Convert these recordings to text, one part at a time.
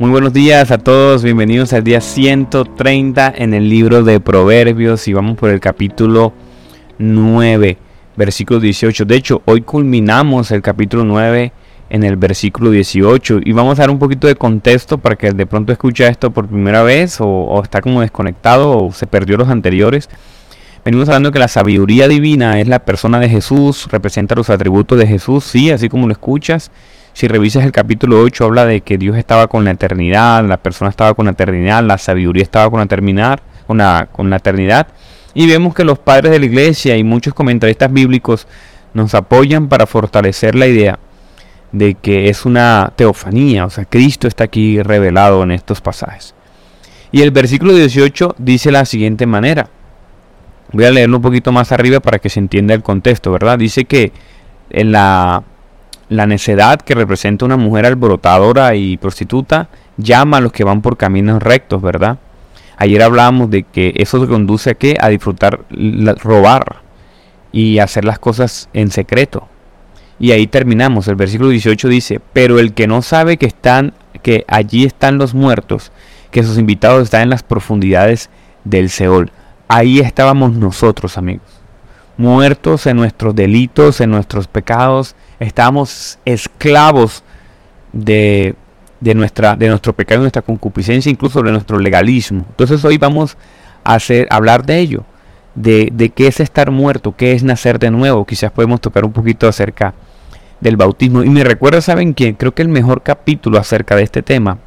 Muy buenos días a todos, bienvenidos al día 130 en el libro de Proverbios y vamos por el capítulo 9, versículo 18. De hecho, hoy culminamos el capítulo 9 en el versículo 18 y vamos a dar un poquito de contexto para que de pronto escucha esto por primera vez o, o está como desconectado o se perdió los anteriores. Venimos hablando que la sabiduría divina es la persona de Jesús, representa los atributos de Jesús, sí, así como lo escuchas si revisas el capítulo 8, habla de que Dios estaba con la eternidad, la persona estaba con la eternidad, la sabiduría estaba con la, con la, con la eternidad. Y vemos que los padres de la iglesia y muchos comentaristas bíblicos nos apoyan para fortalecer la idea de que es una teofanía, o sea, Cristo está aquí revelado en estos pasajes. Y el versículo 18 dice la siguiente manera. Voy a leerlo un poquito más arriba para que se entienda el contexto, ¿verdad? Dice que en la la necedad que representa una mujer alborotadora y prostituta llama a los que van por caminos rectos, ¿verdad? Ayer hablábamos de que eso conduce a qué? A disfrutar, robar y hacer las cosas en secreto. Y ahí terminamos. El versículo 18 dice, pero el que no sabe que están, que allí están los muertos, que sus invitados están en las profundidades del Seol. Ahí estábamos nosotros, amigos. Muertos en nuestros delitos, en nuestros pecados, estamos esclavos de, nuestra, de nuestro pecado, de nuestra concupiscencia, incluso de nuestro legalismo. Entonces hoy vamos a hacer, hablar de ello, de, de qué es estar muerto, qué es nacer de nuevo. Quizás podemos tocar un poquito acerca del bautismo. Y me recuerda, ¿saben quién? Creo que el mejor capítulo acerca de este tema,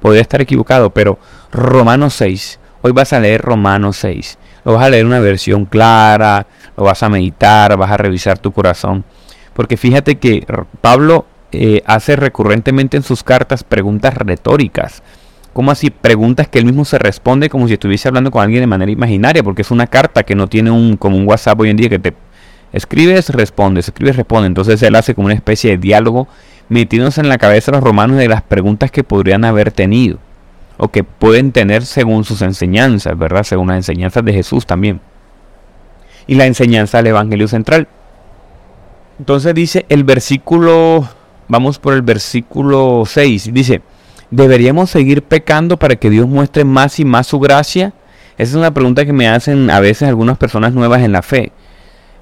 podría estar equivocado, pero Romanos 6. Hoy vas a leer Romanos 6. Lo vas a leer una versión clara, lo vas a meditar, vas a revisar tu corazón. Porque fíjate que Pablo eh, hace recurrentemente en sus cartas preguntas retóricas. como así? Preguntas que él mismo se responde como si estuviese hablando con alguien de manera imaginaria, porque es una carta que no tiene un como un WhatsApp hoy en día que te escribes, respondes, escribes, responde. Entonces él hace como una especie de diálogo metiéndose en la cabeza de los romanos de las preguntas que podrían haber tenido o que pueden tener según sus enseñanzas, ¿verdad? Según las enseñanzas de Jesús también. Y la enseñanza del Evangelio central. Entonces dice el versículo, vamos por el versículo 6, dice, ¿deberíamos seguir pecando para que Dios muestre más y más su gracia? Esa es una pregunta que me hacen a veces algunas personas nuevas en la fe.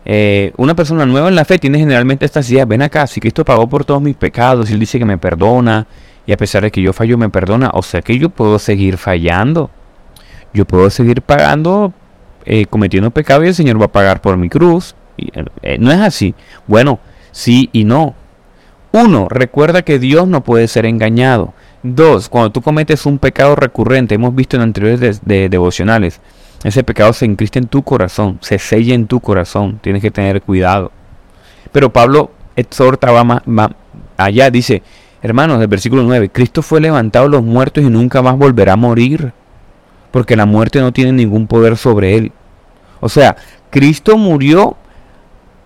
Eh, una persona nueva en la fe tiene generalmente estas ideas, ven acá, si Cristo pagó por todos mis pecados, y Él dice que me perdona, y a pesar de que yo fallo me perdona, o sea que yo puedo seguir fallando. Yo puedo seguir pagando, eh, cometiendo pecado y el Señor va a pagar por mi cruz. Eh, no es así. Bueno, sí y no. Uno, recuerda que Dios no puede ser engañado. Dos, cuando tú cometes un pecado recurrente, hemos visto en anteriores de, devocionales, ese pecado se encrista en tu corazón, se sella en tu corazón, tienes que tener cuidado. Pero Pablo exhorta va allá, dice, hermanos, del versículo 9, Cristo fue levantado de los muertos y nunca más volverá a morir, porque la muerte no tiene ningún poder sobre él. O sea, Cristo murió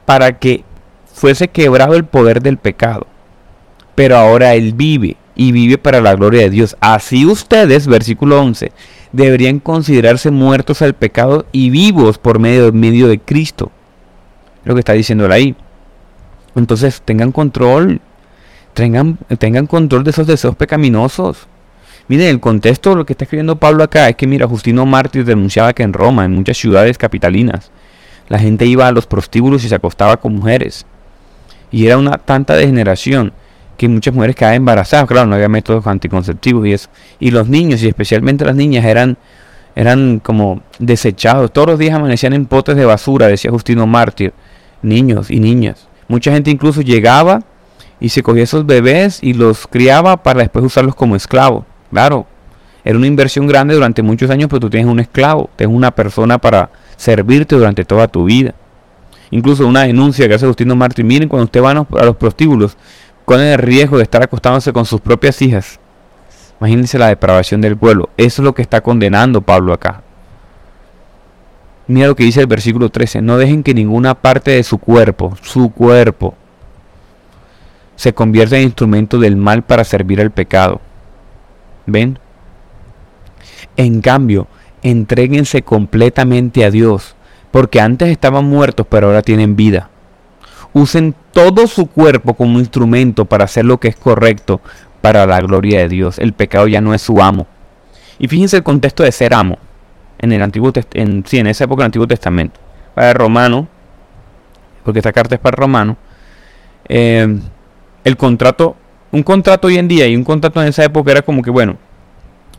para que fuese quebrado el poder del pecado. Pero ahora Él vive y vive para la gloria de Dios. Así ustedes, versículo 11, deberían considerarse muertos al pecado y vivos por medio, de Cristo. Lo que está diciendo ahí. Entonces tengan control, tengan, tengan control de esos deseos pecaminosos. Miren, el contexto, lo que está escribiendo Pablo acá es que, mira, Justino Mártir denunciaba que en Roma, en muchas ciudades capitalinas, la gente iba a los prostíbulos y se acostaba con mujeres. Y era una tanta degeneración que muchas mujeres quedaban embarazadas, claro, no había métodos anticonceptivos y eso. Y los niños, y especialmente las niñas, eran, eran como desechados. Todos los días amanecían en potes de basura, decía Justino Mártir, niños y niñas. Mucha gente incluso llegaba y se cogía esos bebés y los criaba para después usarlos como esclavos. Claro, era una inversión grande durante muchos años, pero tú tienes un esclavo, tienes una persona para servirte durante toda tu vida. Incluso una denuncia que hace Agustino Martín, miren cuando usted va a los prostíbulos, con el riesgo de estar acostándose con sus propias hijas. Imagínense la depravación del pueblo. Eso es lo que está condenando Pablo acá. Mira lo que dice el versículo 13. No dejen que ninguna parte de su cuerpo, su cuerpo, se convierta en instrumento del mal para servir al pecado. ¿Ven? En cambio, entréguense completamente a Dios, porque antes estaban muertos, pero ahora tienen vida. Usen todo su cuerpo como instrumento para hacer lo que es correcto, para la gloria de Dios. El pecado ya no es su amo. Y fíjense el contexto de ser amo en el Antiguo en, sí, en esa época del Antiguo Testamento. Para romano, porque esta carta es para romano, eh, el contrato, un contrato hoy en día y un contrato en esa época era como que, bueno,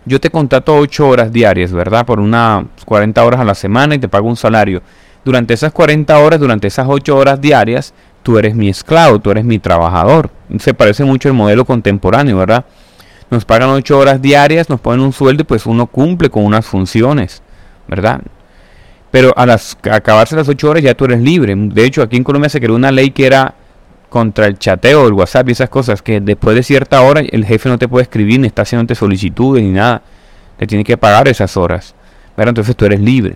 yo te contrato 8 horas diarias, ¿verdad? Por unas 40 horas a la semana y te pago un salario. Durante esas 40 horas, durante esas 8 horas diarias, tú eres mi esclavo, tú eres mi trabajador. Se parece mucho el modelo contemporáneo, ¿verdad? Nos pagan 8 horas diarias, nos ponen un sueldo y pues uno cumple con unas funciones, ¿verdad? Pero a las acabarse las 8 horas ya tú eres libre. De hecho, aquí en Colombia se creó una ley que era contra el chateo, el WhatsApp y esas cosas, que después de cierta hora el jefe no te puede escribir, ni está haciéndote solicitudes, ni nada. Te tiene que pagar esas horas. ¿verdad? Entonces tú eres libre.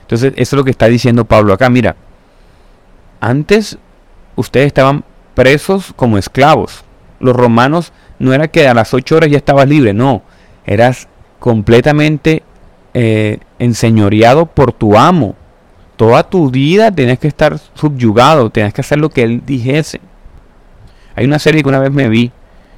Entonces, eso es lo que está diciendo Pablo acá. Mira, antes ustedes estaban presos como esclavos. Los romanos no era que a las 8 horas ya estabas libre, no. Eras completamente eh, enseñoreado por tu amo. Toda tu vida tenías que estar subyugado, tenías que hacer lo que él dijese. Hay una serie que una vez me vi,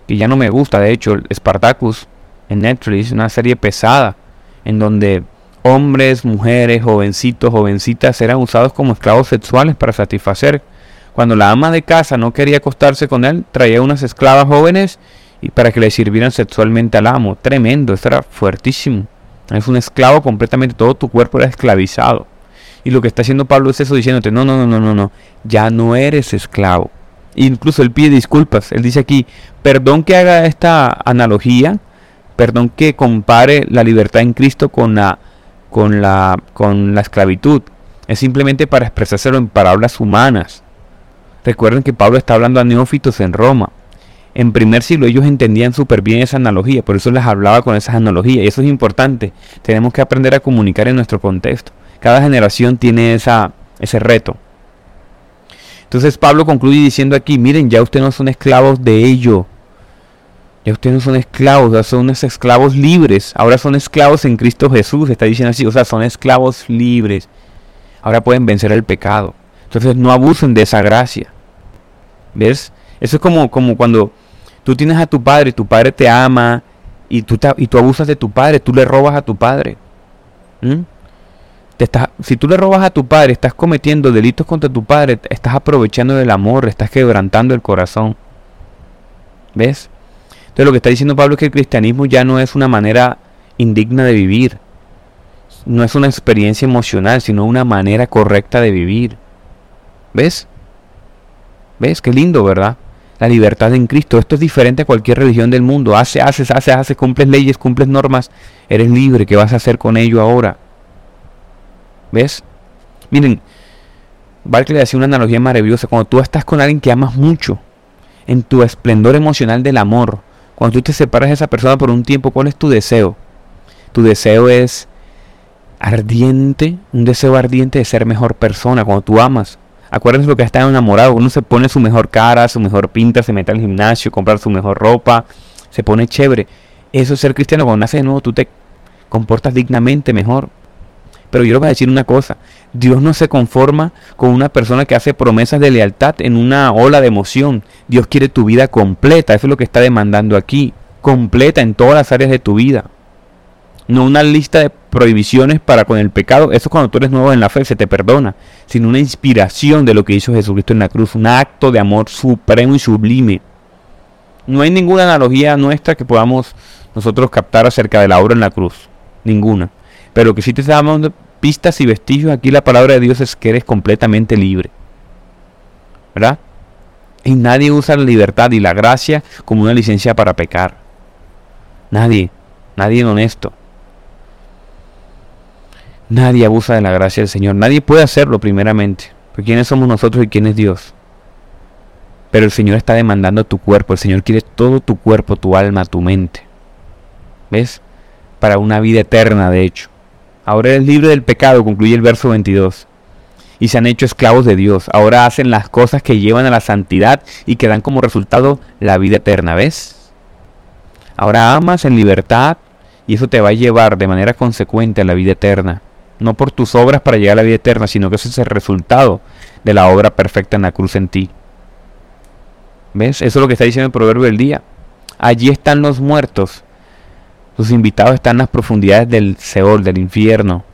que ya no me gusta, de hecho, Spartacus en Netflix, una serie pesada, en donde hombres, mujeres, jovencitos, jovencitas eran usados como esclavos sexuales para satisfacer cuando la ama de casa no quería acostarse con él, traía unas esclavas jóvenes y para que le sirvieran sexualmente al amo. Tremendo, esto era fuertísimo. Es un esclavo completamente, todo tu cuerpo era esclavizado. Y lo que está haciendo Pablo es eso diciéndote, no, no, no, no, no, no, ya no eres esclavo. Incluso él pide disculpas. Él dice aquí, perdón que haga esta analogía, perdón que compare la libertad en Cristo con la, con la, con la esclavitud. Es simplemente para expresárselo en palabras humanas. Recuerden que Pablo está hablando a neófitos en Roma. En primer siglo ellos entendían súper bien esa analogía, por eso les hablaba con esas analogías. Y eso es importante. Tenemos que aprender a comunicar en nuestro contexto. Cada generación tiene esa, ese reto. Entonces Pablo concluye diciendo aquí, miren, ya ustedes no son esclavos de ello. Ya ustedes no son esclavos, ya son esclavos libres. Ahora son esclavos en Cristo Jesús, está diciendo así. O sea, son esclavos libres. Ahora pueden vencer el pecado. Entonces no abusen de esa gracia. ¿Ves? Eso es como, como cuando tú tienes a tu padre, tu padre te ama y tú, y tú abusas de tu padre, tú le robas a tu padre. ¿Mm? Estás, si tú le robas a tu padre, estás cometiendo delitos contra tu padre, estás aprovechando del amor, estás quebrantando el corazón. ¿Ves? Entonces lo que está diciendo Pablo es que el cristianismo ya no es una manera indigna de vivir. No es una experiencia emocional, sino una manera correcta de vivir. ¿Ves? ¿Ves? Qué lindo, ¿verdad? La libertad en Cristo. Esto es diferente a cualquier religión del mundo. Hace, haces, haces, haces, cumples leyes, cumples normas. Eres libre. ¿Qué vas a hacer con ello ahora? ¿Ves? Miren, Barclay hacía una analogía maravillosa. Cuando tú estás con alguien que amas mucho, en tu esplendor emocional del amor, cuando tú te separas de esa persona por un tiempo, ¿cuál es tu deseo? Tu deseo es ardiente, un deseo ardiente de ser mejor persona. Cuando tú amas, Acuérdense lo que está enamorado. Uno se pone su mejor cara, su mejor pinta, se mete al gimnasio, comprar su mejor ropa, se pone chévere. Eso es ser cristiano. Cuando naces de nuevo, tú te comportas dignamente mejor. Pero yo les voy a decir una cosa. Dios no se conforma con una persona que hace promesas de lealtad en una ola de emoción. Dios quiere tu vida completa. Eso es lo que está demandando aquí. Completa en todas las áreas de tu vida no una lista de prohibiciones para con el pecado. Eso cuando tú eres nuevo en la fe se te perdona, sino una inspiración de lo que hizo Jesucristo en la cruz, un acto de amor supremo y sublime. No hay ninguna analogía nuestra que podamos nosotros captar acerca de la obra en la cruz, ninguna. Pero que sí te está dando pistas y vestigios aquí la palabra de Dios es que eres completamente libre. ¿Verdad? Y nadie usa la libertad y la gracia como una licencia para pecar. Nadie, nadie honesto. Nadie abusa de la gracia del Señor. Nadie puede hacerlo primeramente. Porque ¿quiénes somos nosotros y quién es Dios? Pero el Señor está demandando tu cuerpo. El Señor quiere todo tu cuerpo, tu alma, tu mente. ¿Ves? Para una vida eterna, de hecho. Ahora eres libre del pecado, concluye el verso 22. Y se han hecho esclavos de Dios. Ahora hacen las cosas que llevan a la santidad y que dan como resultado la vida eterna. ¿Ves? Ahora amas en libertad y eso te va a llevar de manera consecuente a la vida eterna no por tus obras para llegar a la vida eterna, sino que ese es el resultado de la obra perfecta en la cruz en ti. ¿Ves? Eso es lo que está diciendo el proverbio del día. allí están los muertos. Tus invitados están en las profundidades del Seol, del infierno.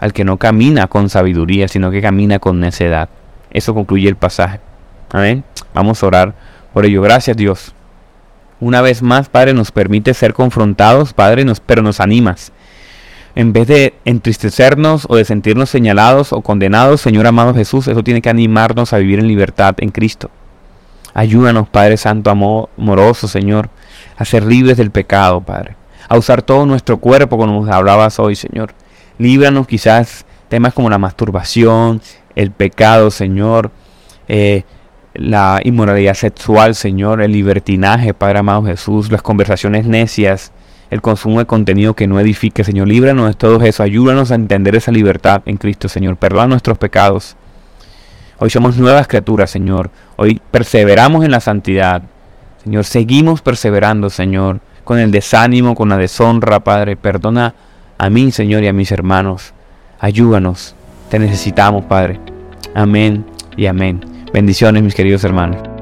Al que no camina con sabiduría, sino que camina con necedad. Eso concluye el pasaje. Amén. Vamos a orar por ello. Gracias Dios. Una vez más, Padre, nos permite ser confrontados, Padre, nos, pero nos animas. En vez de entristecernos o de sentirnos señalados o condenados, Señor amado Jesús, eso tiene que animarnos a vivir en libertad en Cristo. Ayúdanos, Padre Santo, amoroso, Señor, a ser libres del pecado, Padre. A usar todo nuestro cuerpo, como nos hablabas hoy, Señor. Líbranos quizás temas como la masturbación, el pecado, Señor, eh, la inmoralidad sexual, Señor, el libertinaje, Padre amado Jesús, las conversaciones necias, el consumo de contenido que no edifique, Señor. Líbranos de todo eso, ayúdanos a entender esa libertad en Cristo, Señor. Perdona nuestros pecados. Hoy somos nuevas criaturas, Señor. Hoy perseveramos en la santidad. Señor, seguimos perseverando, Señor, con el desánimo, con la deshonra, Padre. Perdona a mí, Señor, y a mis hermanos. Ayúdanos. Te necesitamos, Padre. Amén y amén. Bendiciones, mis queridos hermanos.